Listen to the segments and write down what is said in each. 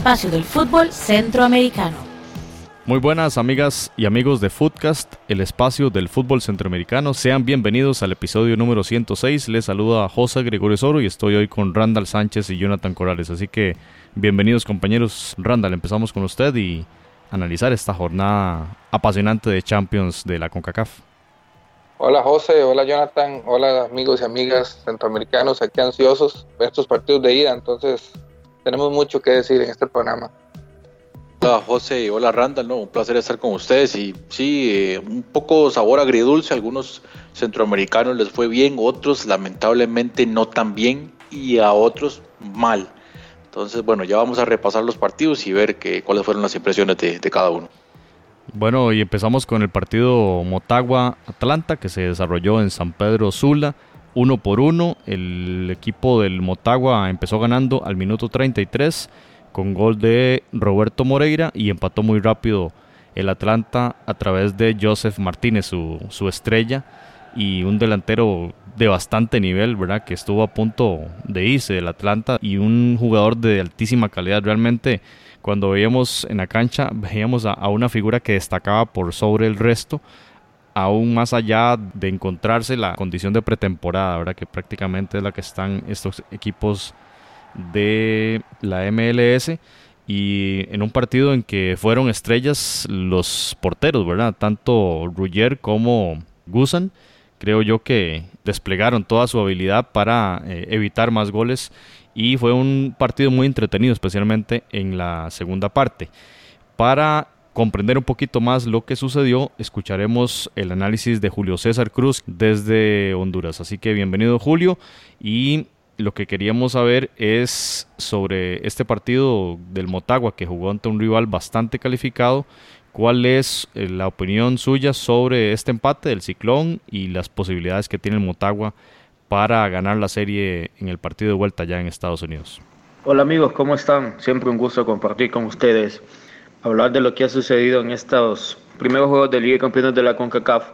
espacio del fútbol centroamericano. Muy buenas amigas y amigos de Footcast, el espacio del fútbol centroamericano. Sean bienvenidos al episodio número 106. Les saluda José Gregorio Soro y estoy hoy con Randall Sánchez y Jonathan Corrales. Así que bienvenidos compañeros. Randall, empezamos con usted y analizar esta jornada apasionante de Champions de la CONCACAF. Hola José, hola Jonathan, hola amigos y amigas centroamericanos, aquí ansiosos de estos partidos de ida, entonces tenemos mucho que decir en este programa. Hola José, hola Randall, ¿no? un placer estar con ustedes y sí, eh, un poco sabor agridulce, algunos centroamericanos les fue bien, otros lamentablemente no tan bien y a otros mal. Entonces, bueno, ya vamos a repasar los partidos y ver que, cuáles fueron las impresiones de, cada uno. Bueno, y empezamos con el partido Motagua-Atlanta que se desarrolló en San Pedro Sula. Uno por uno, el equipo del Motagua empezó ganando al minuto 33 con gol de Roberto Moreira y empató muy rápido el Atlanta a través de Joseph Martínez, su, su estrella y un delantero de bastante nivel, ¿verdad? Que estuvo a punto de irse del Atlanta y un jugador de altísima calidad. Realmente, cuando veíamos en la cancha, veíamos a, una figura que destacaba por sobre el resto, aún más allá de encontrarse la condición de pretemporada, ¿verdad? Que prácticamente es la que están estos equipos de la MLS y en un partido en que fueron estrellas los porteros, ¿verdad? Tanto Ruggier como Gusan creo yo que desplegaron toda su habilidad para eh, evitar más goles y fue un partido muy entretenido, especialmente en la segunda parte. Para comprender un poquito más lo que sucedió, escucharemos el análisis de Julio César Cruz desde Honduras. Así que bienvenido Julio y lo que queríamos saber es sobre este partido del Motagua que jugó ante un rival bastante calificado ¿Cuál es eh, la opinión suya sobre este empate del Ciclón y las posibilidades que tiene el Motagua para ganar la serie en el partido de vuelta ya en Estados Unidos? Hola amigos, ¿cómo están? Siempre un gusto compartir con ustedes, hablar de lo que ha sucedido en estos primeros juegos de Liga de Campeones de la CONCACAF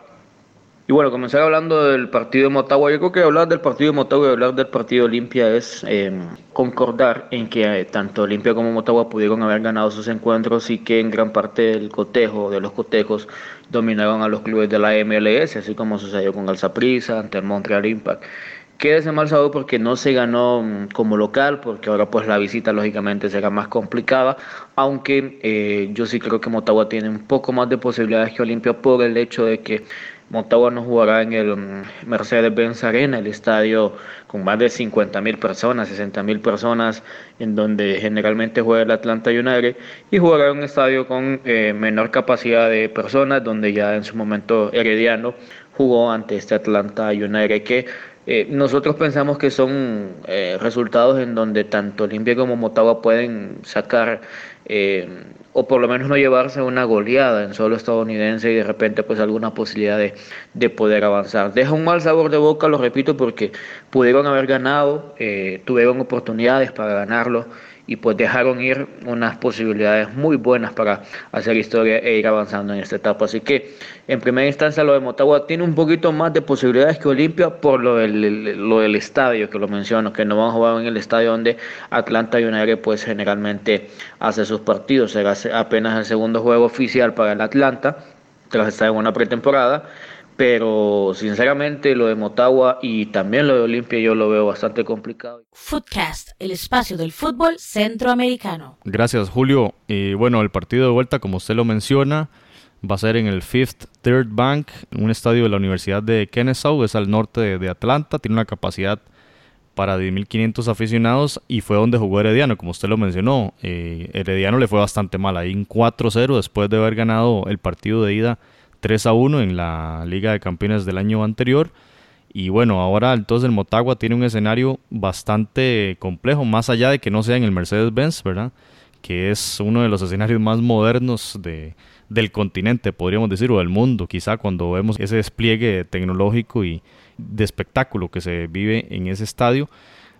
y bueno, comenzar hablando del partido de Motagua. Yo creo que hablar del partido de Motagua y hablar del partido Olimpia es eh, concordar en que eh, tanto Olimpia como Motagua pudieron haber ganado sus encuentros y que en gran parte del cotejo, de los cotejos, dominaron a los clubes de la MLS, así como sucedió con Alzaprisa ante el Montreal Impact. Queda ese mal sabor porque no se ganó mm, como local, porque ahora pues la visita lógicamente será más complicada, aunque eh, yo sí creo que Motagua tiene un poco más de posibilidades que Olimpia por el hecho de que Motagua no jugará en el mm, Mercedes-Benz Arena, el estadio con más de 50 mil personas, 60 mil personas, en donde generalmente juega el Atlanta United, y jugará en un estadio con eh, menor capacidad de personas, donde ya en su momento Herediano jugó ante este Atlanta United que eh, nosotros pensamos que son eh, resultados en donde tanto Olimpia como Motagua pueden sacar eh, o por lo menos no llevarse una goleada en solo estadounidense y de repente pues alguna posibilidad de, de, poder avanzar. Deja un mal sabor de boca, lo repito, porque pudieron haber ganado, tuvieron oportunidades para ganarlo y pues dejaron ir unas posibilidades muy buenas para hacer historia e ir avanzando en esta etapa. Así que en primera instancia lo de Motagua tiene un poquito más de posibilidades que Olimpia por lo del, lo del estadio que lo menciono, que no van a jugar en el estadio donde Atlanta United pues generalmente hace sus partidos. Será apenas el segundo juego oficial para el Atlanta tras estar en una pretemporada pero sinceramente lo de Motagua y también lo de Olimpia yo lo veo bastante complicado. Footcast, el espacio del fútbol centroamericano. Gracias Julio. Y bueno, el partido de vuelta, como usted lo menciona, va a ser en el Fifth Third Bank, un estadio de la Universidad de Kennesaw, es al norte de, Atlanta, tiene una capacidad para 10.500 aficionados y fue donde jugó Herediano, como usted lo mencionó. Eh, Herediano le fue bastante mal ahí, en 4-0 después de haber ganado el partido de ida 3 a 1 en la Liga de Campeones del año anterior. Y bueno, ahora entonces el Motagua tiene un escenario bastante complejo, más allá de que no sea en el Mercedes-Benz, ¿verdad? Que es uno de los escenarios más modernos de, del continente, podríamos decir, o del mundo, quizá cuando vemos ese despliegue tecnológico y de espectáculo que se vive en ese estadio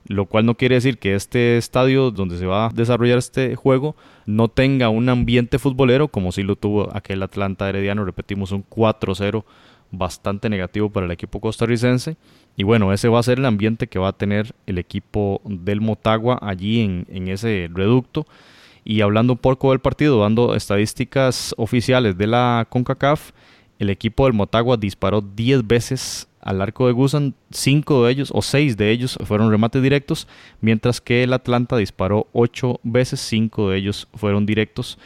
lo cual no quiere decir que este estadio donde se va a desarrollar este juego no tenga un ambiente futbolero como si lo tuvo aquel Atlanta Herediano, repetimos un 4-0 bastante negativo para el equipo costarricense. Y bueno, ese va a ser el ambiente que va a tener el equipo del Motagua allí en, ese reducto. Y hablando un poco del partido, dando estadísticas oficiales de la CONCACAF, el equipo del Motagua disparó 10 veces al arco de Gusan, 5 de ellos o 6 de ellos fueron remates directos, mientras que el Atlanta disparó 8 veces, 5 de ellos fueron directos.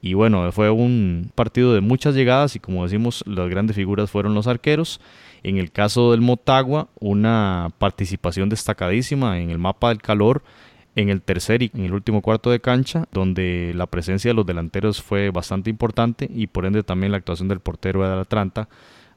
Y bueno, fue un partido de muchas llegadas y como decimos, las grandes figuras fueron los arqueros. En el caso del Motagua, una participación destacadísima en el mapa del calor en el tercer y en el último cuarto de cancha, donde la presencia de los delanteros fue bastante importante y por ende también la actuación del portero de Atlanta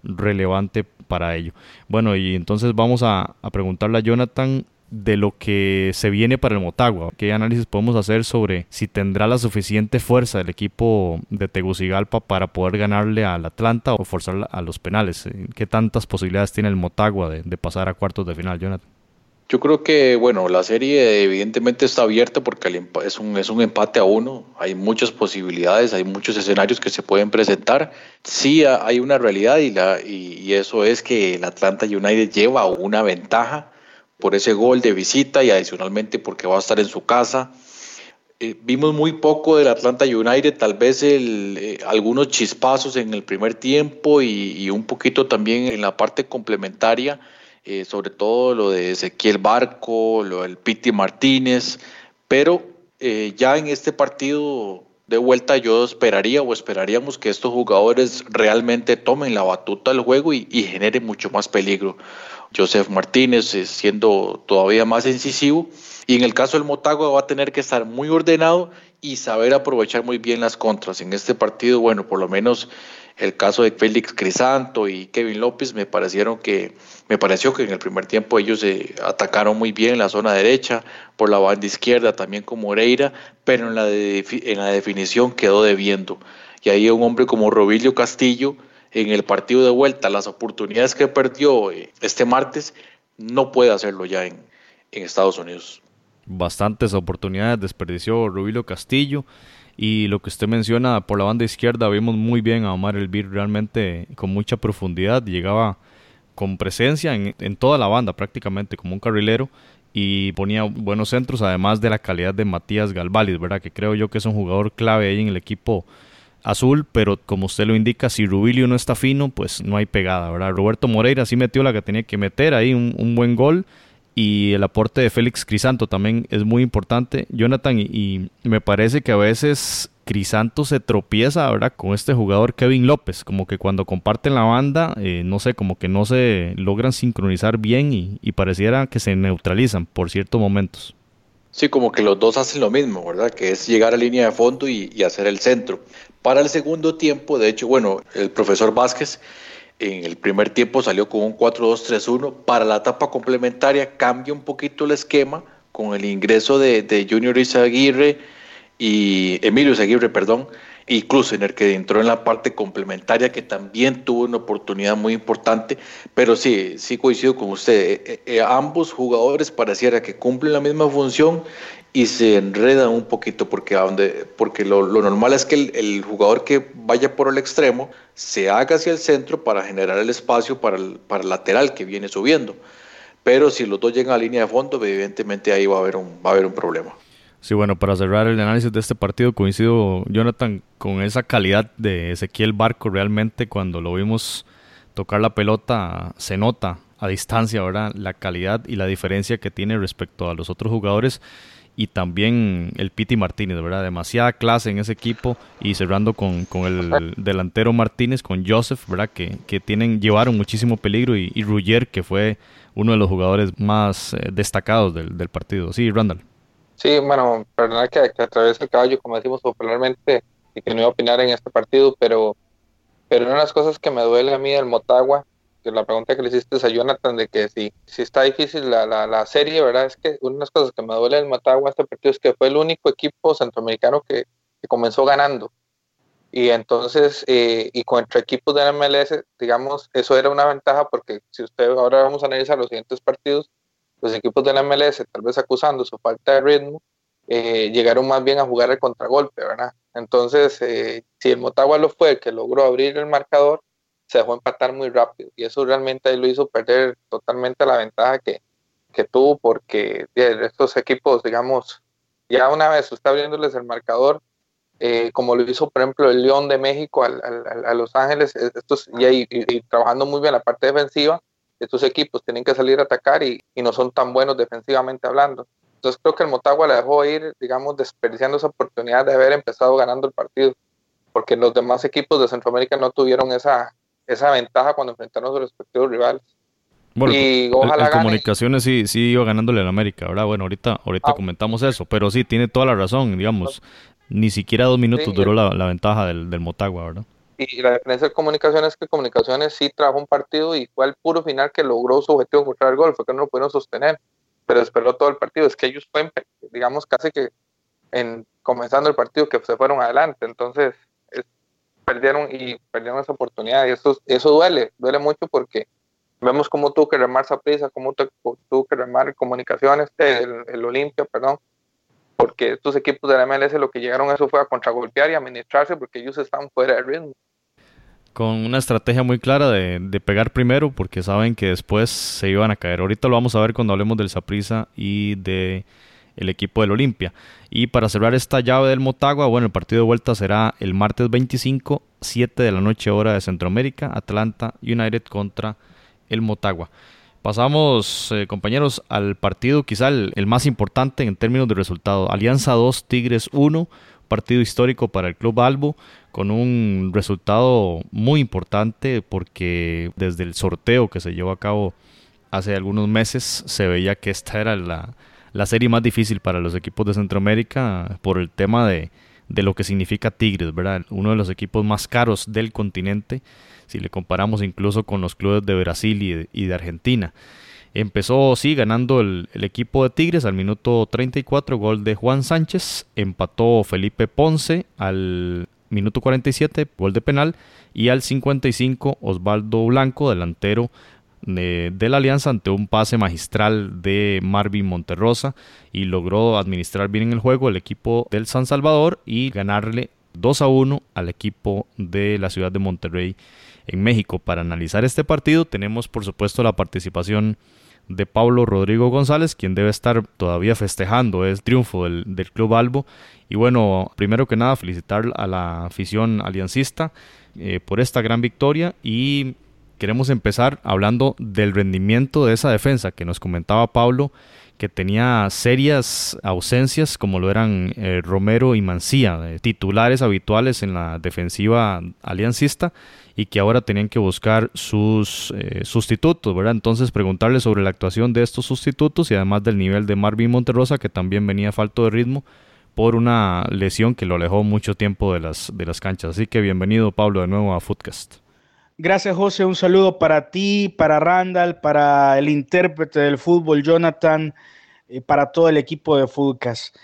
relevante para ello. Bueno, y entonces vamos a, a preguntarle a Jonathan de lo que se viene para el Motagua. ¿Qué análisis podemos hacer sobre si tendrá la suficiente fuerza el equipo de Tegucigalpa para poder ganarle al Atlanta o forzar a los penales? ¿Qué tantas posibilidades tiene el Motagua de, de pasar a cuartos de final, Jonathan? Yo creo que, bueno, la serie evidentemente está abierta porque es un, es un empate a uno. Hay muchas posibilidades, hay muchos escenarios que se pueden presentar. Sí hay una realidad y, la, y, eso es que el Atlanta United lleva una ventaja por ese gol de visita y adicionalmente porque va a estar en su casa. Eh, vimos muy poco del Atlanta United, tal vez el, eh, algunos chispazos en el primer tiempo y, y un poquito también en la parte complementaria eh, sobre todo lo de Ezequiel Barco, lo del Piti Martínez, pero eh, ya en este partido de vuelta yo esperaría o esperaríamos que estos jugadores realmente tomen la batuta del juego y, generen mucho más peligro. Joseph Martínez eh, siendo todavía más incisivo y en el caso del Motagua va a tener que estar muy ordenado y saber aprovechar muy bien las contras. En este partido, bueno, por lo menos el caso de Félix Crisanto y Kevin López me parecieron que me pareció que en el primer tiempo ellos se atacaron muy bien en la zona derecha, por la banda izquierda también con Moreira, pero en la, en la definición quedó debiendo. Y ahí un hombre como Robilio Castillo en el partido de vuelta, las oportunidades que perdió eh, este martes, no puede hacerlo ya en, en Estados Unidos. Bastantes oportunidades desperdició Robilio Castillo. Y lo que usted menciona por la banda izquierda, vimos muy bien a Omar Elvir realmente con mucha profundidad. Llegaba con presencia en, en, toda la banda prácticamente como un carrilero y ponía buenos centros, además de la calidad de Matías Galvalis, ¿verdad? Que creo yo que es un jugador clave ahí en el equipo azul, pero como usted lo indica, si Rubilio no está fino, pues no hay pegada, ¿verdad? Roberto Moreira sí metió la que tenía que meter, ahí un, un buen gol y el aporte de Félix Crisanto también es muy importante, Jonathan, y, me parece que a veces Crisanto se tropieza, ¿verdad? Con este jugador Kevin López, como que cuando comparten la banda, eh, no sé, como que no se logran sincronizar bien y, pareciera que se neutralizan por ciertos momentos. Sí, como que los dos hacen lo mismo, ¿verdad? Que es llegar a línea de fondo y, y hacer el centro. Para el segundo tiempo, de hecho, bueno, el profesor Vázquez en el primer tiempo salió con un 4-2-3-1. Para la etapa complementaria cambia un poquito el esquema con el ingreso de, de Junior Izaguirre y Emilio Izaguirre, perdón, y Klusener, que entró en la parte complementaria, que también tuvo una oportunidad muy importante. Pero sí, sí coincido con usted. Eh, eh, ambos jugadores pareciera que cumplen la misma función y se enredan un poquito porque, a donde, porque lo, normal es que el, jugador que vaya por el extremo se haga hacia el centro para generar el espacio para el, para el lateral que viene subiendo. Pero si los dos llegan a línea de fondo, evidentemente ahí va a haber un, va a haber un problema. Sí, bueno, para cerrar el análisis de este partido, coincido, Jonathan, con esa calidad de Ezequiel Barco. Realmente, cuando lo vimos tocar la pelota, se nota a distancia, ¿verdad? La calidad y la diferencia que tiene respecto a los otros jugadores y también el Piti Martínez, ¿verdad? Demasiada clase en ese equipo y cerrando con, el delantero Martínez, con Joseph, ¿verdad? Que, que tienen, llevaron muchísimo peligro y, y Ruggier, que fue uno de los jugadores más eh, destacados del, del, partido. Sí, Randall. Sí, bueno, perdona que, que atraviesa el caballo, como decimos popularmente, y que no iba a opinar en este partido, pero, pero una de las cosas que me duele a mí del Motagua la pregunta que le hiciste a Jonathan de que si, si está difícil la, la, la, serie, ¿verdad? Es que una de las cosas que me duele del Matagua este partido es que fue el único equipo centroamericano que, que comenzó ganando. Y entonces, eh, y contra equipos de la MLS, digamos, eso era una ventaja porque si usted ahora vamos a analizar los siguientes partidos, los equipos de la MLS, tal vez acusando su falta de ritmo, eh, llegaron más bien a jugar el contragolpe, ¿verdad? Entonces, eh, si el Motagua lo fue el que logró abrir el marcador, se dejó empatar muy rápido y eso realmente lo hizo perder totalmente la ventaja que, que tuvo porque estos equipos, digamos, Ya una vez usted abriéndoles el marcador, eh, como lo hizo por ejemplo el León de México a Los Ángeles, estos, y, y, trabajando muy bien la parte defensiva, estos equipos tienen que salir a atacar y, y, no son tan buenos defensivamente hablando. Entonces creo que el Motagua le dejó ir, digamos, desperdiciando esa oportunidad de haber empezado ganando el partido, porque los demás equipos de Centroamérica no tuvieron esa, esa ventaja cuando enfrentaron a sus respectivos rivales. Bueno, y ojalá comunicaciones sí, sí iba ganándole al América, ¿verdad? Bueno, ahorita, ahorita ah. comentamos eso, pero sí, tiene toda la razón, digamos, ni siquiera dos minutos duró la, la, ventaja del, del Motagua, ¿verdad? Y, la diferencia de comunicaciones es que comunicaciones sí trajo un partido y fue al puro final que logró su objetivo encontrar el gol, fue que no lo pudieron sostener, pero esperó todo el partido, es que ellos fueron, digamos, casi que en comenzando el partido que se fueron adelante, entonces perdieron y perdieron esa oportunidad y eso, eso duele, duele mucho porque vemos cómo tuvo que remar prisa, cómo tuvo que remar comunicaciones, el, el Olimpia, perdón, porque estos equipos de la MLS lo que llegaron a eso fue a contragolpear y administrarse porque ellos están fuera de ritmo. Con una estrategia muy clara de, de, pegar primero porque saben que después se iban a caer. Ahorita lo vamos a ver cuando hablemos del Saprisa y de el equipo del Olimpia. Y para cerrar esta llave del Motagua, bueno, el partido de vuelta será el martes 25, 7 de la noche hora de Centroamérica, Atlanta United contra el Motagua. Pasamos, eh, compañeros, al partido quizá el, más importante en términos de resultado. Alianza 2, Tigres 1, partido histórico para el Club Albo, con un resultado muy importante porque desde el sorteo que se llevó a cabo hace algunos meses se veía que esta era la, la serie más difícil para los equipos de Centroamérica por el tema de, de lo que significa Tigres, ¿verdad? Uno de los equipos más caros del continente, si le comparamos incluso con los clubes de Brasil y de, Argentina. Empezó, sí, ganando el, el, equipo de Tigres al minuto 34, gol de Juan Sánchez. Empató Felipe Ponce al minuto 47, gol de penal. Y al 55, Osvaldo Blanco, delantero de, la Alianza ante un pase magistral de Marvin Monterrosa y logró administrar bien el juego el equipo del San Salvador y ganarle 2 a 1 al equipo de la ciudad de Monterrey en México. Para analizar este partido tenemos por supuesto la participación de Pablo Rodrigo González, quien debe estar todavía festejando el triunfo del, Club Albo. Y bueno, primero que nada felicitar a la afición aliancista eh, por esta gran victoria y queremos empezar hablando del rendimiento de esa defensa que nos comentaba Pablo, que tenía serias ausencias como lo eran eh, Romero y Mancía, titulares habituales en la defensiva aliancista y que ahora tenían que buscar sus eh, sustitutos, ¿verdad? Entonces preguntarle sobre la actuación de estos sustitutos y además del nivel de Marvin Monterrosa que también venía falto de ritmo por una lesión que lo alejó mucho tiempo de las, de las canchas. Así que bienvenido Pablo de nuevo a Footcast. Gracias, José. Un saludo para ti, para Randall, para el intérprete del fútbol, Jonathan, para todo el equipo de Foodcast.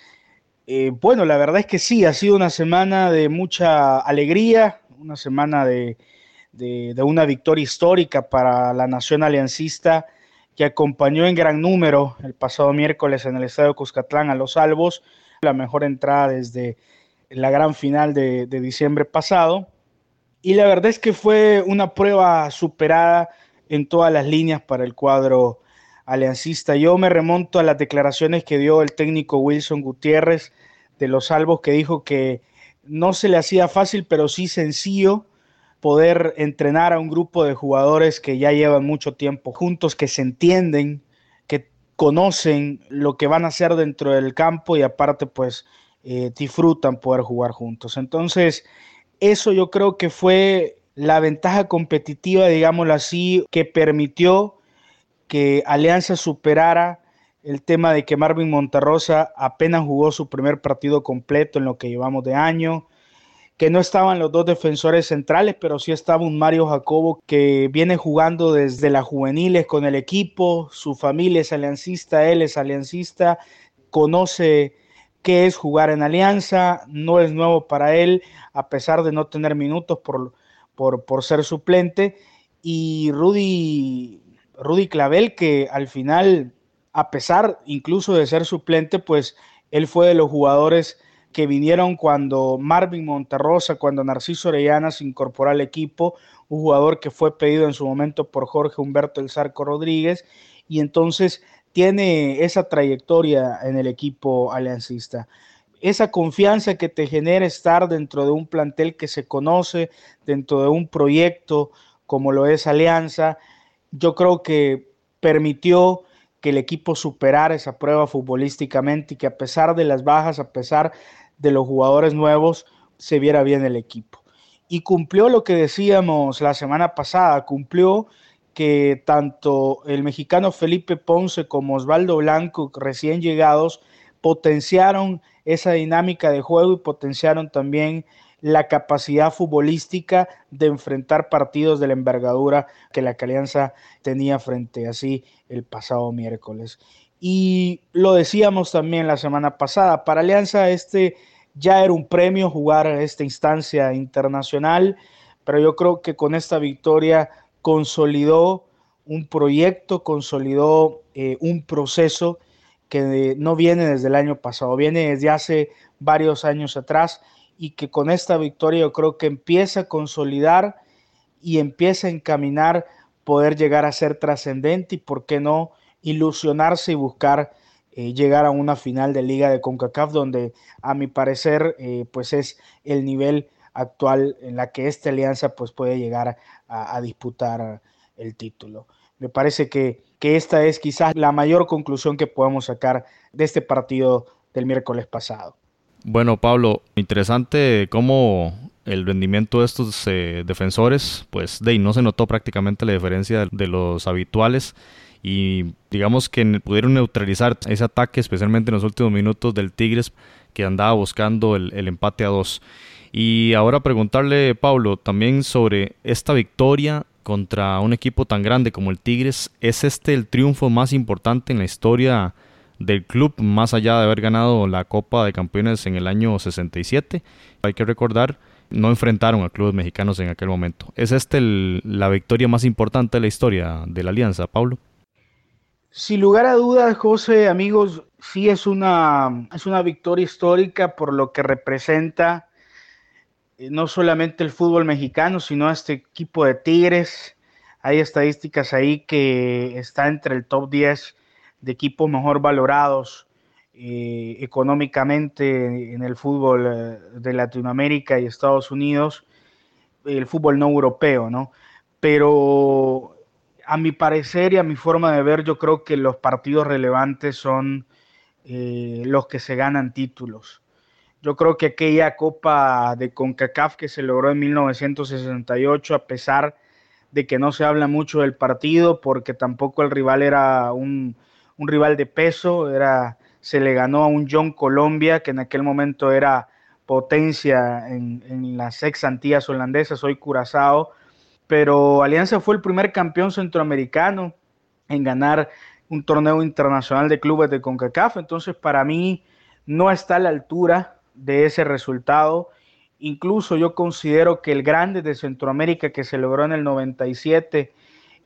Eh, bueno, la verdad es que sí, ha sido una semana de mucha alegría, una semana de, una victoria histórica para la nación aliancista que acompañó en gran número el pasado miércoles en el Estadio Cuscatlán a los Salvos, la mejor entrada desde la gran final de diciembre pasado y la verdad es que fue una prueba superada en todas las líneas para el cuadro aliancista. Yo me remonto a las declaraciones que dio el técnico Wilson Gutiérrez de los Salvos, que dijo que no se le hacía fácil, pero sí sencillo poder entrenar a un grupo de jugadores que ya llevan mucho tiempo juntos, que se entienden, que conocen lo que van a hacer dentro del campo y aparte pues eh, disfrutan poder jugar juntos. Entonces, eso yo creo que fue la ventaja competitiva, digámoslo así, que permitió que Alianza superara el tema de que Marvin Monterrosa apenas jugó su primer partido completo en lo que llevamos de año, que no estaban los dos defensores centrales, pero sí estaba un Mario Jacobo que viene jugando desde las juveniles con el equipo, su familia es aliancista, él es aliancista, conoce qué es jugar en Alianza, no es nuevo para él, a pesar de no tener minutos por, por, ser suplente. Y Rudy, Rudy Clavel, que al final, a pesar incluso de ser suplente, pues él fue de los jugadores que vinieron cuando Marvin Monterrosa, cuando Narciso Orellana se incorporó al equipo, un jugador que fue pedido en su momento por Jorge Humberto El Zarco Rodríguez, y entonces tiene esa trayectoria en el equipo aliancista. Esa confianza que te genera estar dentro de un plantel que se conoce, dentro de un proyecto como lo es Alianza, yo creo que permitió que el equipo superara esa prueba futbolísticamente y que a pesar de las bajas, a pesar de los jugadores nuevos, se viera bien el equipo. Y cumplió lo que decíamos la semana pasada, cumplió que tanto el mexicano Felipe Ponce como Osvaldo Blanco, recién llegados, potenciaron esa dinámica de juego y potenciaron también la capacidad futbolística de enfrentar partidos de la envergadura que la Alianza tenía frente a sí el pasado miércoles. Y lo decíamos también la semana pasada, para Alianza este ya era un premio jugar esta instancia internacional, pero yo creo que con esta victoria consolidó un proyecto, consolidó eh, un proceso que no viene desde el año pasado, viene desde hace varios años atrás y que con esta victoria yo creo que empieza a consolidar y empieza a encaminar poder llegar a ser trascendente y por qué no ilusionarse y buscar eh, llegar a una final de liga de CONCACAF donde a mi parecer eh, pues es el nivel actual en la que esta alianza pues puede llegar a, disputar el título. Me parece que, que esta es quizás la mayor conclusión que podemos sacar de este partido del miércoles pasado. Bueno, Pablo, interesante cómo el rendimiento de estos eh, defensores, pues de ahí no se notó prácticamente la diferencia de los habituales y digamos que pudieron neutralizar ese ataque, especialmente en los últimos minutos del Tigres que andaba buscando el, el empate a dos. Y ahora preguntarle, Pablo, también sobre esta victoria contra un equipo tan grande como el Tigres. ¿Es este el triunfo más importante en la historia del club, más allá de haber ganado la Copa de Campeones en el año 67? Hay que recordar, no enfrentaron a clubes mexicanos en aquel momento. ¿Es este la victoria más importante de la historia de la Alianza, Pablo? Sin lugar a dudas, José, amigos, sí es una, es una victoria histórica por lo que representa eh, no solamente el fútbol mexicano, sino este equipo de Tigres. Hay estadísticas ahí que está entre el top 10 de equipos mejor valorados eh, económicamente en el fútbol eh, de Latinoamérica y Estados Unidos, el fútbol no europeo, ¿no? Pero a mi parecer y a mi forma de ver, yo creo que los partidos relevantes son los que se ganan títulos. Yo creo que aquella Copa de CONCACAF que se logró en 1968, a pesar de que no se habla mucho del partido, porque tampoco el rival era un, rival de peso, era, se le ganó a un John Colombia, que en aquel momento era potencia en, en las ex Antillas holandesas, hoy Curazao, pero Alianza fue el primer campeón centroamericano en ganar un torneo internacional de clubes de CONCACAF, entonces para mí no está a la altura de ese resultado. Incluso yo considero que el grande de Centroamérica que se logró en el 97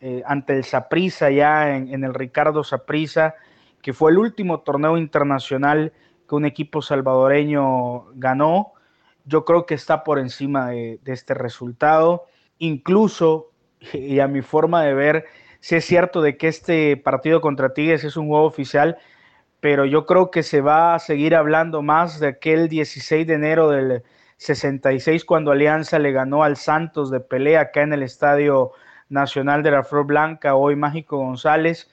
eh, ante el Saprissa, ya en, el Ricardo Saprissa, que fue el último torneo internacional que un equipo salvadoreño ganó, yo creo que está por encima de, de este resultado. Incluso, y a mi forma de ver, si es cierto de que este partido contra Tigres es un juego oficial, pero yo creo que se va a seguir hablando más de aquel 16 de enero del 66 cuando Alianza le ganó al Santos de pelea acá en el Estadio Nacional de la Flor Blanca, hoy Mágico González,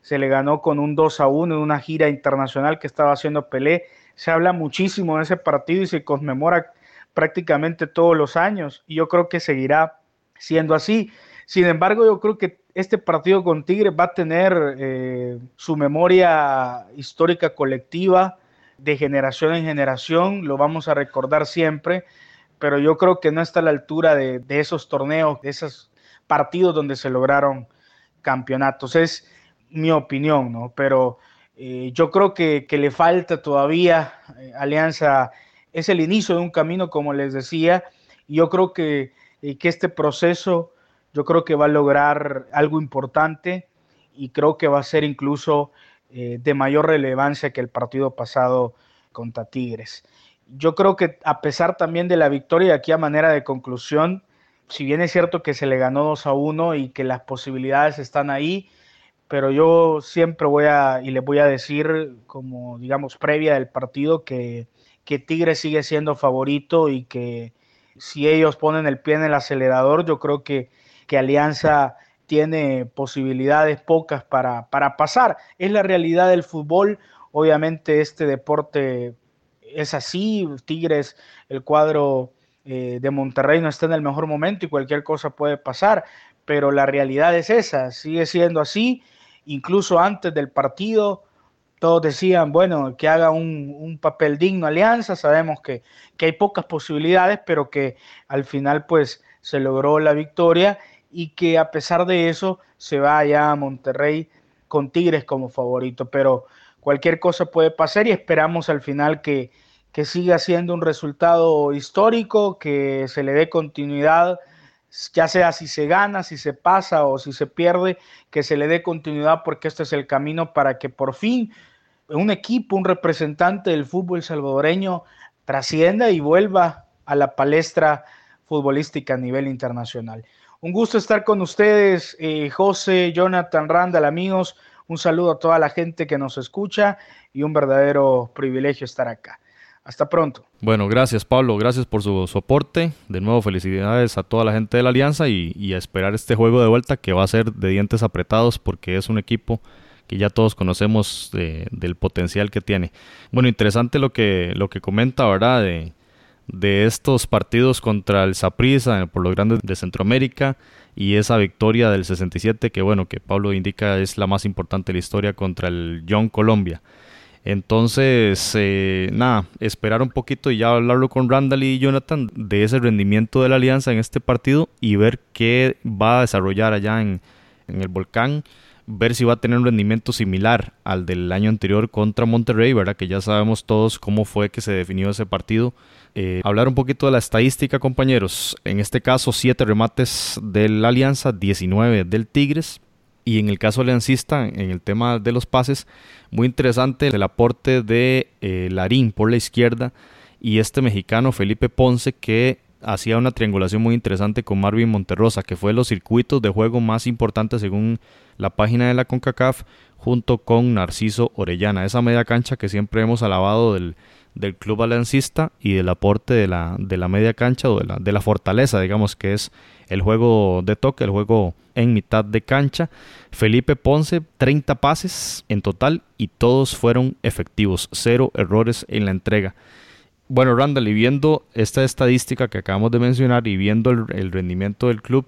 se le ganó con un 2 a 1 en una gira internacional que estaba haciendo Pelé. Se habla muchísimo de ese partido y se conmemora prácticamente todos los años y yo creo que seguirá siendo así. Sin embargo, yo creo que este partido con Tigre va a tener eh, su memoria histórica colectiva de generación en generación, lo vamos a recordar siempre, pero yo creo que no está a la altura de, esos torneos, de esos partidos donde se lograron campeonatos. Es mi opinión, ¿no? Pero eh, yo creo que, le falta todavía eh, Alianza, es el inicio de un camino, como les decía, y yo creo que, que este proceso yo creo que va a lograr algo importante y creo que va a ser incluso eh, de mayor relevancia que el partido pasado contra Tigres. Yo creo que a pesar también de la victoria, aquí a manera de conclusión, si bien es cierto que se le ganó 2 a 1 y que las posibilidades están ahí, pero yo siempre voy a, y les voy a decir, como digamos, previa del partido, que, que Tigre sigue siendo favorito y que si ellos ponen el pie en el acelerador, yo creo que, que Alianza tiene posibilidades pocas para, para pasar. Es la realidad del fútbol. Obviamente este deporte es así. Tigres, el cuadro eh, de Monterrey no está en el mejor momento y cualquier cosa puede pasar, pero la realidad es esa, sigue siendo así. Incluso antes del partido, todos decían, bueno, que haga un, papel digno Alianza, sabemos que, que, hay pocas posibilidades, pero que al final pues se logró la victoria y que a pesar de eso se va allá a Monterrey con Tigres como favorito, pero cualquier cosa puede pasar y esperamos al final que, que siga siendo un resultado histórico, que se le dé continuidad, ya sea si se gana, si se pasa o si se pierde, que se le dé continuidad porque este es el camino para que por fin un equipo, un representante del fútbol salvadoreño trascienda y vuelva a la palestra futbolística a nivel internacional. Un gusto estar con ustedes, eh, José, Jonathan, Randall, amigos. Un saludo a toda la gente que nos escucha y un verdadero privilegio estar acá. Hasta pronto. Bueno, gracias Pablo, gracias por su soporte. De nuevo, felicidades a toda la gente de la Alianza y, a esperar este juego de vuelta que va a ser de dientes apretados porque es un equipo que ya todos conocemos del potencial que tiene. Bueno, interesante lo que, lo que comenta, ¿verdad? De, de estos partidos contra el Saprissa por los grandes de Centroamérica y esa victoria del 67 que bueno que Pablo indica es la más importante de la historia contra el John Colombia. Entonces, eh, nada, esperar un poquito y ya hablarlo con Randall y Jonathan de ese rendimiento de la alianza en este partido y ver qué va a desarrollar allá en, en el volcán, ver si va a tener un rendimiento similar al del año anterior contra Monterrey, ¿verdad? Que ya sabemos todos cómo fue que se definió ese partido. Eh, hablar un poquito de la estadística, compañeros. En este caso, 7 remates de la Alianza, 19 del Tigres. Y en el caso aliancista, en el tema de los pases, muy interesante el aporte de eh, Larín por la izquierda y este mexicano Felipe Ponce que hacía una triangulación muy interesante con Marvin Monterrosa, que fue los circuitos de juego más importantes según la página de la CONCACAF, junto con Narciso Orellana, esa media cancha que siempre hemos alabado del, del club aliancista y del aporte de la, de la media cancha o de la, de la fortaleza, digamos, que es el juego de toque, el juego en mitad de cancha. Felipe Ponce, 30 pases en total y todos fueron efectivos, cero errores en la entrega. Bueno, Randall, y viendo esta estadística que acabamos de mencionar y viendo el, rendimiento del club,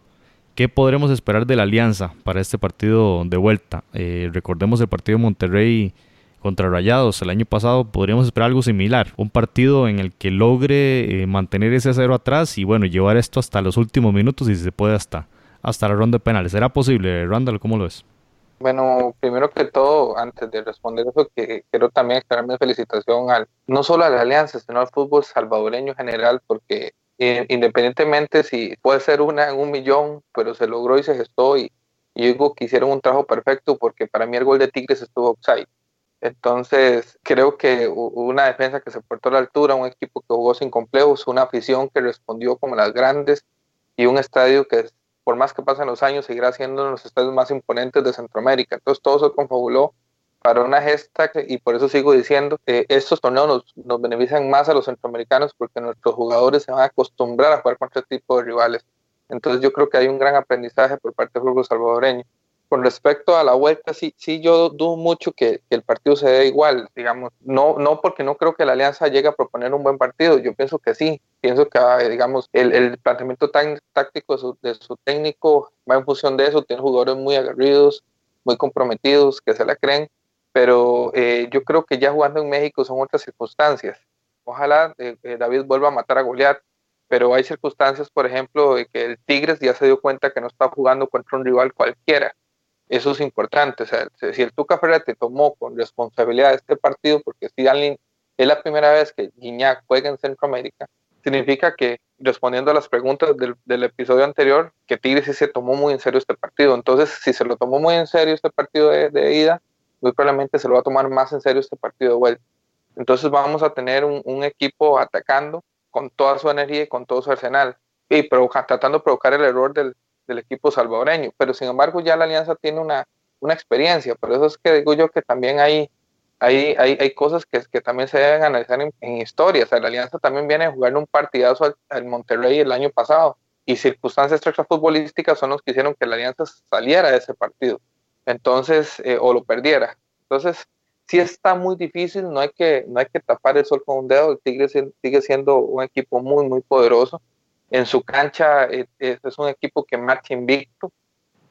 ¿qué podremos esperar de la alianza para este partido de vuelta? Eh, recordemos el partido de Monterrey contra Rayados el año pasado, podríamos esperar algo similar. Un partido en el que logre eh, mantener ese cero atrás y bueno, llevar esto hasta los últimos minutos y si se puede hasta, hasta la ronda de penales. ¿Será posible, Randall? ¿Cómo lo es? Bueno, primero que todo, antes de responder eso, que quiero también extender mi felicitación al, no solo a la Alianza, sino al fútbol salvadoreño en general, porque eh, independientemente si puede ser una en un millón, pero se logró y se gestó y, y digo que hicieron un trabajo perfecto porque para mí el gol de Tigres estuvo offside. Entonces, creo que una defensa que se portó a la altura, un equipo que jugó sin complejos, una afición que respondió como las grandes y un estadio que, por más que pasen los años, seguirá siendo uno de los estadios más imponentes de Centroamérica. Entonces, todo se confabuló para una gesta y por eso sigo diciendo que estos torneos nos, nos, benefician más a los centroamericanos porque nuestros jugadores se van a acostumbrar a jugar contra este tipo de rivales. Entonces, yo creo que hay un gran aprendizaje por parte del fútbol salvadoreño con respecto a la vuelta, sí, sí yo dudo mucho que, el partido se dé igual, digamos, no, no porque no creo que la Alianza llegue a proponer un buen partido, yo pienso que sí, pienso que, ah, digamos, el, planteamiento táctico de su, técnico va en función de eso, tiene jugadores muy aguerridos, muy comprometidos, que se la creen, pero eh, yo creo que ya jugando en México son otras circunstancias. Ojalá eh, eh, David vuelva a matar a Goliat, pero hay circunstancias, por ejemplo, de que el Tigres ya se dio cuenta que no está jugando contra un rival cualquiera eso es importante. O sea, si el Tuca Ferretti tomó con responsabilidad este partido, porque si alguien es la primera vez que Guiñac juega en Centroamérica, significa que, respondiendo a las preguntas del, episodio anterior, que Tigres sí se tomó muy en serio este partido. Entonces, si se lo tomó muy en serio este partido de, ida, muy probablemente se lo va a tomar más en serio este partido de vuelta. Entonces vamos a tener un, equipo atacando con toda su energía y con todo su arsenal, y tratando de provocar el error del, del equipo salvadoreño. Pero sin embargo ya la alianza tiene una, una experiencia. Por eso es que digo yo que también hay, hay, hay, hay cosas que, que, también se deben analizar en, historia. O sea, la Alianza también viene a jugar un partidazo al, Monterrey el año pasado y circunstancias extrafutbolísticas son los que hicieron que la Alianza saliera de ese partido. Entonces, eh, o lo perdiera. Entonces, sí está muy difícil, no hay que, no hay que tapar el sol con un dedo. El Tigre sigue siendo un equipo muy, muy poderoso. En su cancha eh, es un equipo que marcha invicto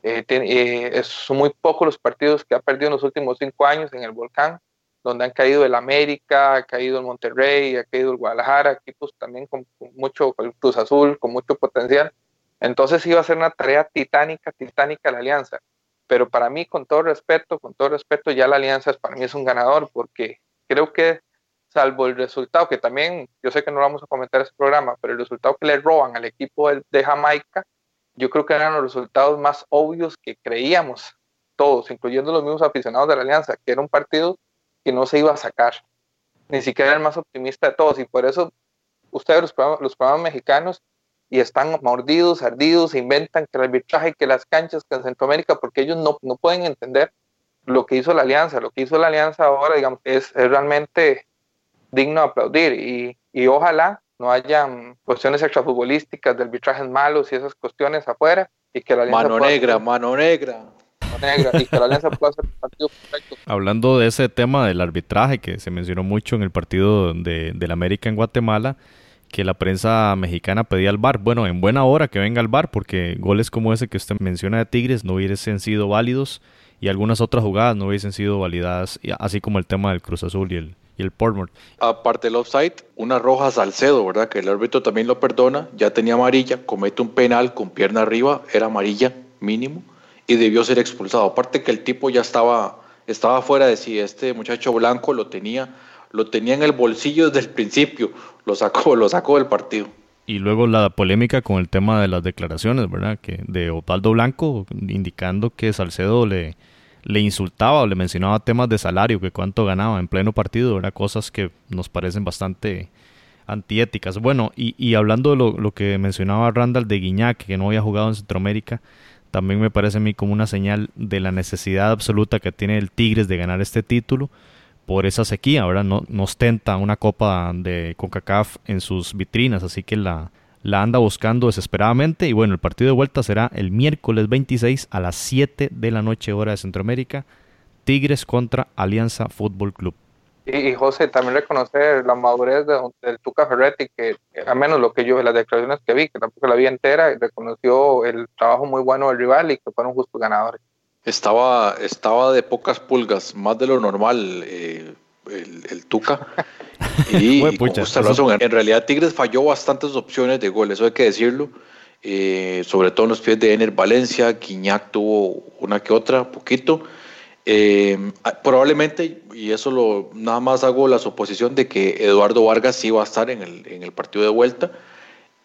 eh, eh, son muy pocos los partidos que ha perdido en los últimos cinco años en el Volcán, donde han caído el América, ha caído el Monterrey, ha caído el Guadalajara, equipos también con, mucho, Cruz Azul, con mucho potencial. Entonces iba a ser una tarea titánica, titánica la alianza. Pero para mí, con todo respeto, con todo respeto, ya la alianza para mí es un ganador, porque creo que salvo el resultado, que también, yo sé que no vamos a comentar ese programa, pero el resultado que le roban al equipo de Jamaica, yo creo que eran los resultados más obvios que creíamos todos, incluyendo los mismos aficionados de la Alianza, que era un partido que no se iba a sacar, ni siquiera el más optimista de todos, y por eso ustedes los programas, los programas mexicanos y están mordidos, ardidos, inventan que el arbitraje, que las canchas, que en Centroamérica, porque ellos no, no pueden entender lo que hizo la Alianza, lo que hizo la Alianza ahora, digamos, es, es realmente digno de aplaudir, y, y ojalá no hayan cuestiones extrafutbolísticas de arbitrajes malos y esas cuestiones afuera y que la alianza mano negra, mano negra. negra y que la alianza pueda hacer el partido perfecto. Hablando de ese tema del arbitraje que se mencionó mucho en el partido de, del América en Guatemala, que la prensa mexicana pedía al VAR. Bueno, en buena hora que venga el VAR, porque goles como ese que usted menciona de Tigres no hubiesen sido válidos y algunas otras jugadas no hubiesen sido validadas, así como el tema del Cruz Azul y el, el Portmore. Aparte del offside, una roja a Salcedo, ¿verdad? Que el árbitro también lo perdona, ya tenía amarilla, comete un penal con pierna arriba, era amarilla mínimo y debió ser expulsado. Aparte que el tipo ya estaba, estaba fuera de si este muchacho blanco lo tenía, lo tenía en el bolsillo desde el principio, lo sacó, lo sacó del partido. Y luego la polémica con el tema de las declaraciones, ¿verdad? Que de Osvaldo Blanco indicando que Salcedo le, le insultaba o le mencionaba temas de salario, que cuánto ganaba en pleno partido, eran cosas que nos parecen bastante antiéticas. Bueno, y, y hablando de lo, que mencionaba Randall de Guiñac, que no había jugado en Centroamérica, también me parece a mí como una señal de la necesidad absoluta que tiene el Tigres de ganar este título por esa sequía, ahora no, no ostenta una copa de CONCACAF en sus vitrinas, así que la, la anda buscando desesperadamente y bueno, el partido de vuelta será el miércoles 26 a las 7 de la noche hora de Centroamérica, Tigres contra Alianza Fútbol Club. Y, José, también reconocer la madurez de, del Tuca Ferretti, que a menos lo que yo, las declaraciones que vi, que tampoco la vi entera, reconoció el trabajo muy bueno del rival y que fueron justos ganadores. Estaba, estaba de pocas pulgas, más de lo normal eh, el, el Tuca. Y, En realidad Tigres falló bastantes opciones de gol, eso hay que decirlo. Eh, sobre todo en los pies de Ener Valencia, Quiñac tuvo una que otra, poquito. Eh, probablemente, y eso lo nada más hago la suposición de que Eduardo Vargas sí va a estar en el, en el partido de vuelta.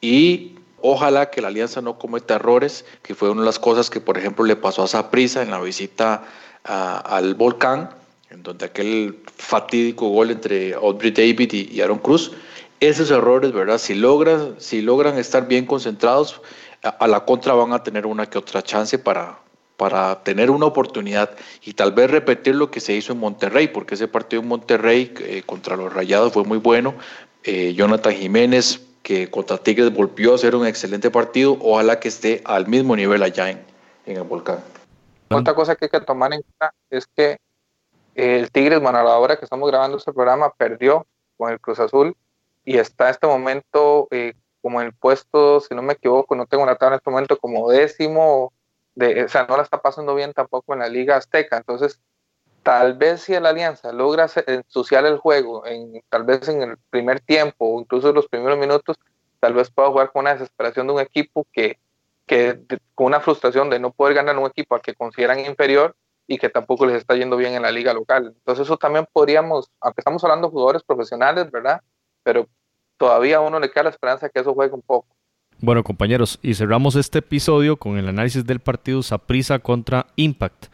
Y ojalá que la alianza no cometa errores, que fue una de las cosas que, por ejemplo, le pasó a Saprisa en la visita al volcán en donde aquel fatídico gol entre Audrey David y, Aaron Cruz, esos errores, ¿verdad? Si logran, si logran estar bien concentrados, a, la contra van a tener una que otra chance para, para tener una oportunidad y tal vez repetir lo que se hizo en Monterrey, porque ese partido en Monterrey eh, contra los Rayados fue muy bueno. Eh, Jonathan Jiménez, que contra Tigres volvió a hacer un excelente partido, ojalá que esté al mismo nivel allá en, en el volcán. Otra cosa que hay que tomar en cuenta es que el Tigres, bueno, a la hora que estamos grabando este programa, perdió con el Cruz Azul y está en este momento eh, como en el puesto, si no me equivoco, no tengo la tabla en este momento, como décimo, de, o sea, no la está pasando bien tampoco en la Liga Azteca. Entonces, tal vez si la Alianza logra ensuciar el juego, tal vez en el primer tiempo o incluso en los primeros minutos, tal vez pueda jugar con una desesperación de un equipo que, que con una frustración de no poder ganar un equipo al que consideran inferior y que tampoco les está yendo bien en la liga local. Entonces eso también podríamos, aunque estamos hablando de jugadores profesionales, ¿verdad? Pero todavía a uno le queda la esperanza que eso juegue un poco. Bueno compañeros, y cerramos este episodio con el análisis del partido Saprisa contra Impact.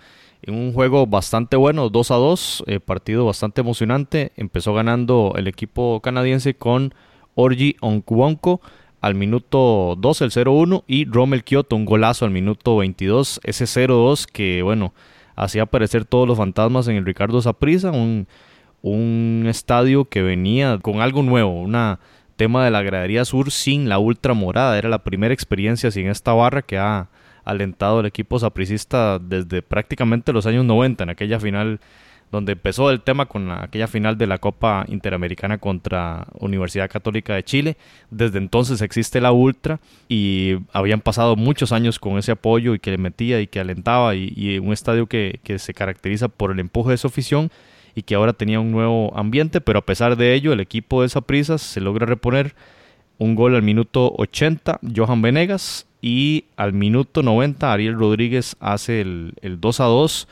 En un juego bastante bueno, 2 a 2, eh, partido bastante emocionante. Empezó ganando el equipo canadiense con Orgi Onkwonko al minuto 2, el 0-1, y Rommel Kyoto, un golazo al minuto 22, ese 0-2 que, bueno, hacía aparecer todos los fantasmas en el Ricardo Saprissa, un, un estadio que venía con algo nuevo, una tema de la gradería sur sin la ultra morada. Era la primera experiencia sin esta barra que ha alentado el equipo sapricista desde prácticamente los años 90, en aquella final donde empezó el tema con aquella final de la Copa Interamericana contra Universidad Católica de Chile. Desde entonces existe la Ultra y habían pasado muchos años con ese apoyo y que le metía y que alentaba y, un estadio que, se caracteriza por el empuje de su afición y que ahora tenía un nuevo ambiente, pero a pesar de ello el equipo de Saprissa se logra reponer un gol al minuto 80, Johan Venegas, y al minuto 90 Ariel Rodríguez hace el, el 2 a 2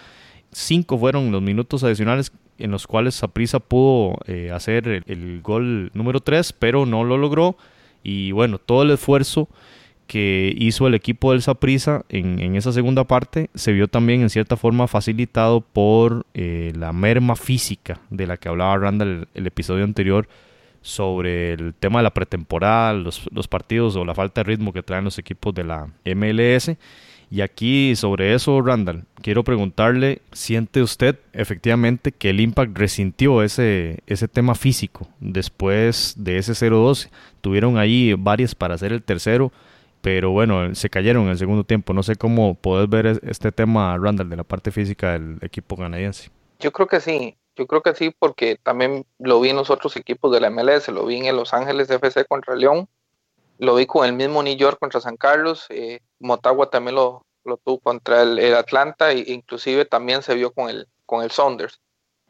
cinco fueron los minutos adicionales en los cuales Saprissa pudo eh, hacer el, gol número 3, pero no lo logró. Y bueno, todo el esfuerzo que hizo el equipo del Saprissa en, esa segunda parte se vio también en cierta forma facilitado por eh, la merma física de la que hablaba Randall el, episodio anterior sobre el tema de la pretemporada, los partidos o la falta de ritmo que traen los equipos de la MLS. Y aquí sobre eso, Randall, quiero preguntarle, ¿siente usted efectivamente que el Impact resintió ese, ese tema físico después de ese 0-2? Tuvieron ahí varias para hacer el tercero, pero bueno, se cayeron en el segundo tiempo. No sé cómo podés ver este tema, Randall, de la parte física del equipo canadiense. Yo creo que sí, yo creo que sí, porque también lo vi en los otros equipos de la MLS, lo vi en Los Ángeles FC contra León, lo vi con el mismo New York contra San Carlos, eh, Motagua también lo, lo tuvo contra el, Atlanta e inclusive también se vio con el, con el Saunders.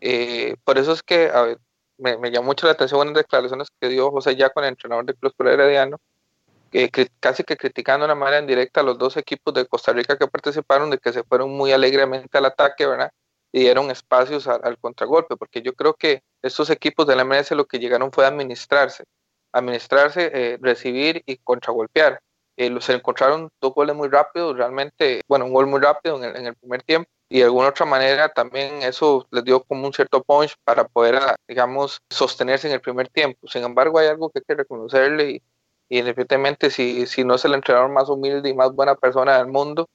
Eh, por eso es que me, me, llamó mucho la atención unas declaraciones que dio José ya con el entrenador del Club Herediano, que, casi que criticando de una manera indirecta a los dos equipos de Costa Rica que participaron, de que se fueron muy alegremente al ataque, ¿verdad? Y dieron espacios al, contragolpe, porque yo creo que estos equipos de la MLS lo que llegaron fue a administrarse, administrarse, eh, recibir y contragolpear. Eh, se encontraron dos goles muy rápidos, realmente, bueno, un gol muy rápido en el, primer tiempo y de alguna otra manera también eso les dio como un cierto punch para poder, ah, digamos, sostenerse en el primer tiempo. Sin embargo, hay algo que hay que reconocerle y, y independientemente si, si no es el entrenador más humilde y más buena persona del mundo,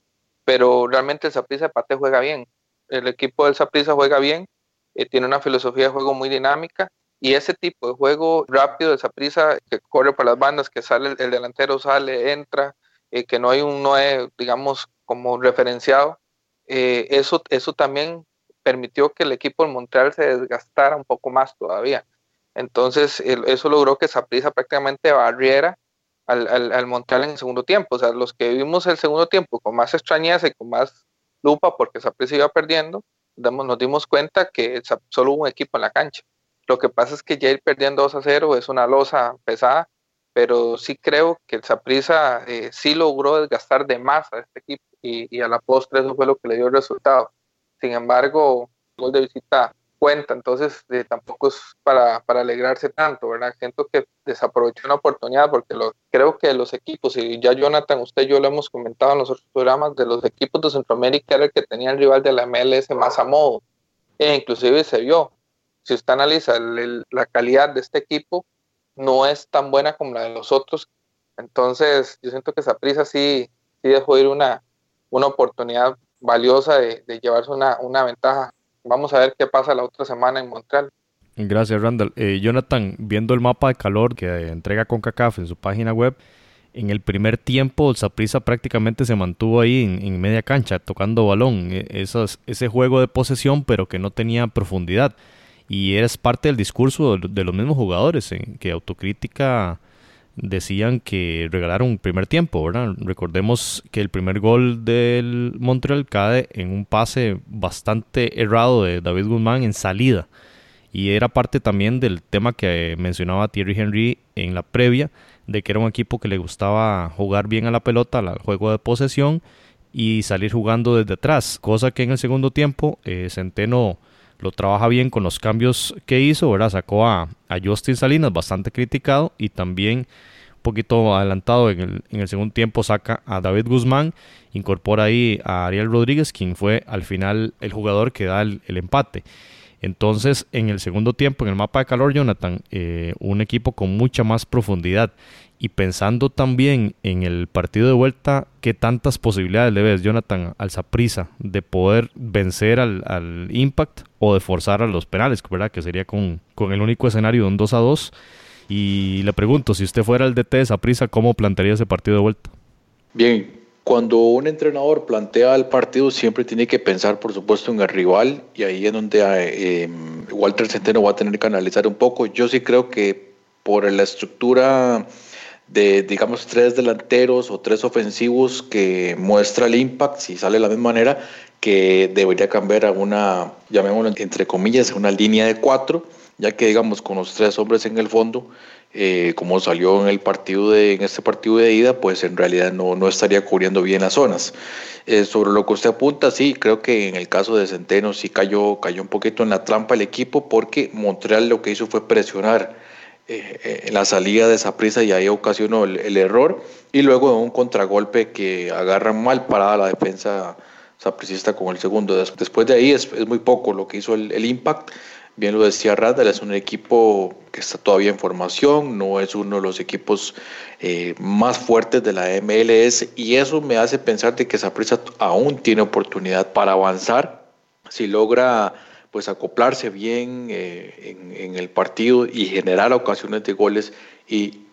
pero realmente el Saprissa Pate juega bien. El equipo del Saprissa juega bien, eh, tiene una filosofía de juego muy dinámica y ese tipo de juego rápido esa prisa que corre por las bandas, que sale el, delantero, sale, entra, eh, que no hay un no digamos, como referenciado, eh, eso, eso también permitió que el equipo del Montreal se desgastara un poco más todavía. Entonces, eso logró que esa prisa prácticamente barriera al, al, Montreal en el segundo tiempo. O sea, los que vimos el segundo tiempo con más extrañeza y con más lupa, porque esa prisa iba perdiendo, nos dimos cuenta que solo hubo un equipo en la cancha. Lo que pasa es que ya ir perdiendo 2 a 0 es una losa pesada, pero sí creo que el Saprissa eh, sí logró desgastar de más a este equipo y, a la postre eso fue lo que le dio el resultado. Sin embargo, el gol de visita cuenta, entonces eh, tampoco es para, para, alegrarse tanto, ¿verdad? Siento que desaprovechó una oportunidad porque creo que los equipos, y ya Jonathan, usted y yo lo hemos comentado en los otros programas, de los equipos de Centroamérica era el que tenía el rival de la MLS más a modo, e inclusive se vio, si usted analiza la calidad de este equipo, no es tan buena como la de los otros. Entonces, yo siento que esa prisa sí, sí dejó ir una, una oportunidad valiosa de, llevarse una, una, ventaja. Vamos a ver qué pasa la otra semana en Montreal. Gracias, Randall. Eh, Jonathan, viendo el mapa de calor que entrega CONCACAF en su página web, en el primer tiempo el Saprissa prácticamente se mantuvo ahí en, media cancha, tocando balón. E, ese juego de posesión, pero que no tenía profundidad y eres parte del discurso de los mismos jugadores, en que autocrítica decían que regalaron primer tiempo, ¿verdad? Recordemos que el primer gol del Montreal cae en un pase bastante errado de David Guzmán en salida. Y era parte también del tema que mencionaba Thierry Henry en la previa, de que era un equipo que le gustaba jugar bien a la pelota, al juego de posesión y salir jugando desde atrás, cosa que en el segundo tiempo eh, Centeno lo trabaja bien con los cambios que hizo, ¿verdad? Sacó a, a Justin Salinas, bastante criticado, y también un poquito adelantado en el, en el segundo tiempo saca a David Guzmán, incorpora ahí a Ariel Rodríguez, quien fue al final el jugador que da el, empate. Entonces, en el segundo tiempo, en el mapa de calor, Jonathan, eh, un equipo con mucha más profundidad. Y pensando también en el partido de vuelta, ¿qué tantas posibilidades le ves, Jonathan, al Saprisa de poder vencer al, Impact o de forzar a los penales, ¿verdad? Que sería con, con el único escenario de un 2 a 2. Y le pregunto, si usted fuera el DT de Saprisa, ¿cómo plantearía ese partido de vuelta? Bien, cuando un entrenador plantea el partido siempre tiene que pensar, por supuesto, en el rival y ahí es donde eh, Walter Centeno va a tener que analizar un poco. Yo sí creo que por la estructura de, digamos, tres delanteros o tres ofensivos que muestra el impact, si sale de la misma manera, que debería cambiar a una, llamémoslo entre comillas, una línea de cuatro, ya que, digamos, con los tres hombres en el fondo, eh, como salió en el partido de, en este partido de ida, pues en realidad no, no estaría cubriendo bien las zonas. Eh, sobre lo que usted apunta, sí, creo que en el caso de Centeno sí cayó, cayó un poquito en la trampa el equipo porque Montreal lo que hizo fue presionar en la salida de esa prisa y ahí ocasionó el, error. Y luego un contragolpe que agarra mal parada la defensa sapricista con el segundo. Después de ahí es, muy poco lo que hizo el, el Impact. Bien lo decía Randall, es un equipo que está todavía en formación, no es uno de los equipos eh, más fuertes de la MLS y eso me hace pensar de que Saprissa aún tiene oportunidad para avanzar. Si logra pues acoplarse bien eh, en, el partido y generar ocasiones de goles y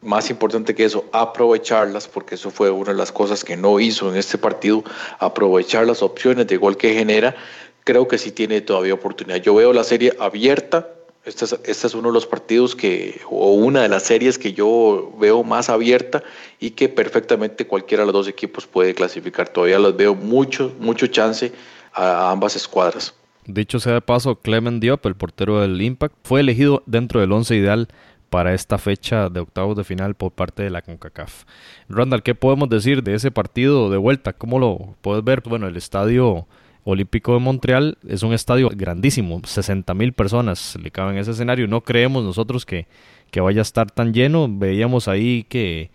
más importante que eso, aprovecharlas, porque eso fue una de las cosas que no hizo en este partido, aprovechar las opciones de gol que genera creo que sí tiene todavía oportunidad. Yo veo la serie abierta. Este es, este es uno de los partidos que, o una de las series que yo veo más abierta y que perfectamente cualquiera de los dos equipos puede clasificar. Todavía los veo mucho, mucho chance a, ambas escuadras. Dicho sea de paso, Clement Diop, el portero del Impact, fue elegido dentro del once ideal para esta fecha de octavos de final por parte de la CONCACAF. Randall, ¿qué podemos decir de ese partido de vuelta? ¿Cómo lo puedes ver? Bueno, el estadio Olímpico de Montreal es un estadio grandísimo, 60 mil personas le caben en ese escenario. No creemos nosotros que, que vaya a estar tan lleno. Veíamos ahí que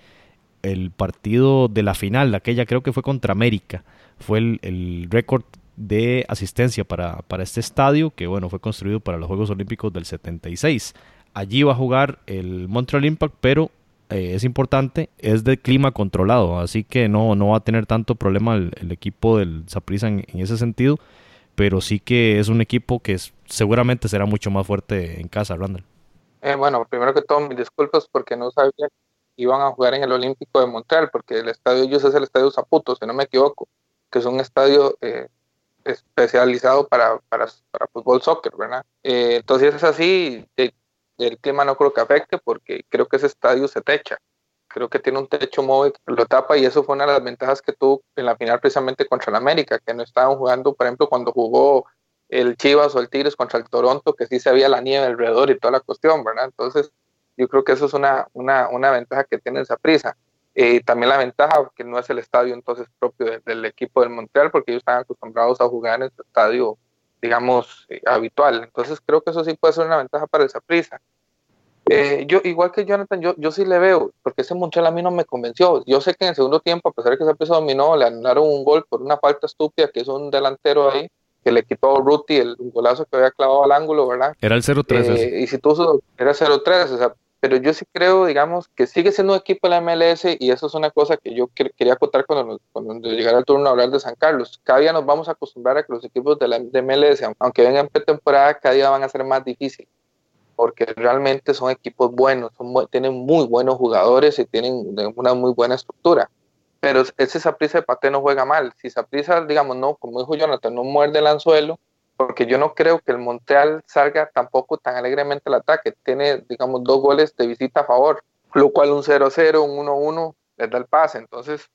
el partido de la final, aquella creo que fue contra América, fue el, el récord de asistencia para, para este estadio, que bueno, fue construido para los Juegos Olímpicos del 76. Allí va a jugar el Montreal Impact, pero eh, es importante, es de clima controlado, así que no, no va a tener tanto problema el, equipo del Saprissa en, ese sentido, pero sí que es un equipo que seguramente será mucho más fuerte en casa, Randall. Eh, bueno, primero que todo, mis disculpas porque no sabía que iban a jugar en el Olímpico de Montreal, porque el estadio ellos es el estadio Zaputo, si no me equivoco, que es un estadio eh, especializado para, para, para, fútbol soccer, ¿verdad? entonces es así, el clima no creo que afecte porque creo que ese estadio se techa. Creo que tiene un techo móvil que lo tapa y eso fue una de las ventajas que tuvo en la final precisamente contra el América, que no estaban jugando, por ejemplo, cuando jugó el Chivas o el Tigres contra el Toronto, que sí se veía la nieve alrededor y toda la cuestión, ¿verdad? Entonces, yo creo que eso es una, una, una ventaja que tiene esa prisa. Eh, también la ventaja que no es el estadio entonces propio del equipo del Montreal, porque ellos están acostumbrados a jugar en el estadio digamos, eh, habitual. Entonces creo que eso sí puede ser una ventaja para esa prisa. Eh, yo, igual que Jonathan, yo, yo sí le veo, porque ese Montreal a mí no me convenció. Yo sé que en el segundo tiempo, a pesar de que esa prisa dominó, le anularon un gol por una falta estúpida que es un delantero ahí, que le quitó a Ruti el golazo que había clavado al ángulo, ¿verdad? Era el 0-3. Eh, y si tú era 0-3, o sea, pero yo sí creo, digamos, que sigue siendo un equipo de la MLS y eso es una cosa que yo quería acotar cuando, cuando llegara el turno a hablar de San Carlos. Cada día nos vamos a acostumbrar a que los equipos de la de MLS, aunque vengan en pretemporada, cada día van a ser más difíciles porque realmente son equipos buenos, son, tienen muy buenos jugadores y tienen una muy buena estructura. Pero ese Saprissa de Pate no juega mal. Si Saprissa, digamos, no, como dijo Jonathan, no muerde el anzuelo, porque yo no creo que el Montreal salga tampoco tan alegremente al ataque. Tiene, digamos, dos goles de visita a favor, lo cual un 0-0, un 1-1 les da el pase. Entonces,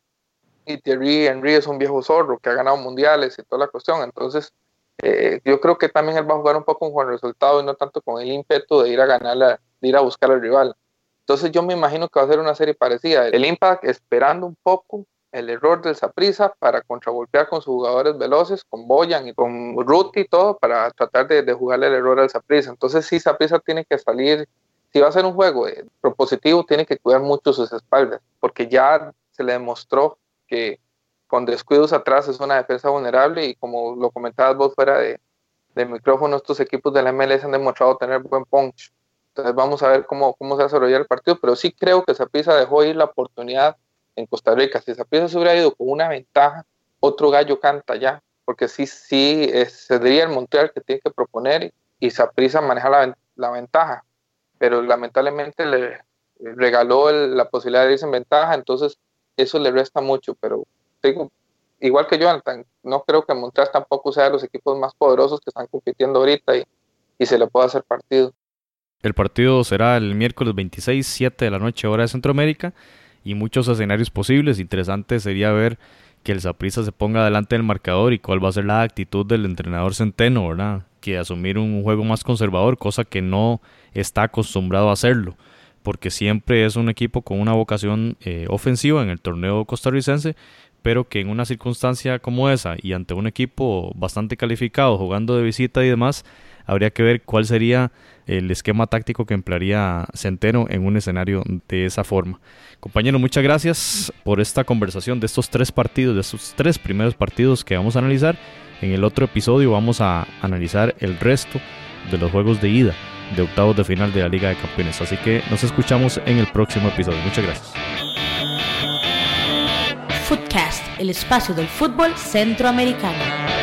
y Thierry Henry es un viejo zorro que ha ganado mundiales y toda la cuestión. Entonces, eh, yo creo que también él va a jugar un poco con el resultado y no tanto con el ímpetu de ir a ganar, de ir a buscar al rival. Entonces yo me imagino que va a ser una serie parecida. El Impact esperando un poco el error del Saprisa para contragolpear con sus jugadores veloces, con Boyan y con Ruti y todo, para tratar de, de jugarle el error al Saprisa. Entonces, sí, Saprisa tiene que salir, si va a ser un juego eh, propositivo, tiene que cuidar mucho sus espaldas, porque ya se le demostró que con descuidos atrás es una defensa vulnerable y como lo comentabas vos fuera de, de micrófono, estos equipos de la MLS han demostrado tener buen punch. Entonces vamos a ver cómo, cómo se desarrolla el partido, pero sí creo que Zapisa dejó ir la oportunidad en Costa Rica. Si Zapisa se hubiera ido con una ventaja, otro gallo canta ya, porque sí, sí, se diría el Montreal que tiene que proponer y Zapisa maneja la, la, ventaja, pero lamentablemente le regaló la posibilidad de irse en ventaja, entonces eso le resta mucho, pero digo, igual que Jonathan, no creo que Montreal tampoco sea de los equipos más poderosos que están compitiendo ahorita y, y se le pueda hacer partido. El partido será el miércoles 26, 7 de la noche, hora de Centroamérica, y muchos escenarios posibles. Interesante sería ver que el Zaprisa se ponga delante del marcador y cuál va a ser la actitud del entrenador Centeno, ¿verdad? Que asumir un juego más conservador, cosa que no está acostumbrado a hacerlo, porque siempre es un equipo con una vocación eh, ofensiva en el torneo costarricense, pero que en una circunstancia como esa y ante un equipo bastante calificado, jugando de visita y demás, habría que ver cuál sería el esquema táctico que emplearía Centeno en un escenario de esa forma. Compañero, muchas gracias por esta conversación de estos tres partidos, de estos tres primeros partidos que vamos a analizar. En el otro episodio vamos a analizar el resto de los juegos de ida de octavos de final de la Liga de Campeones. Así que nos escuchamos en el próximo episodio. Muchas gracias. Footcast, el espacio del fútbol centroamericano.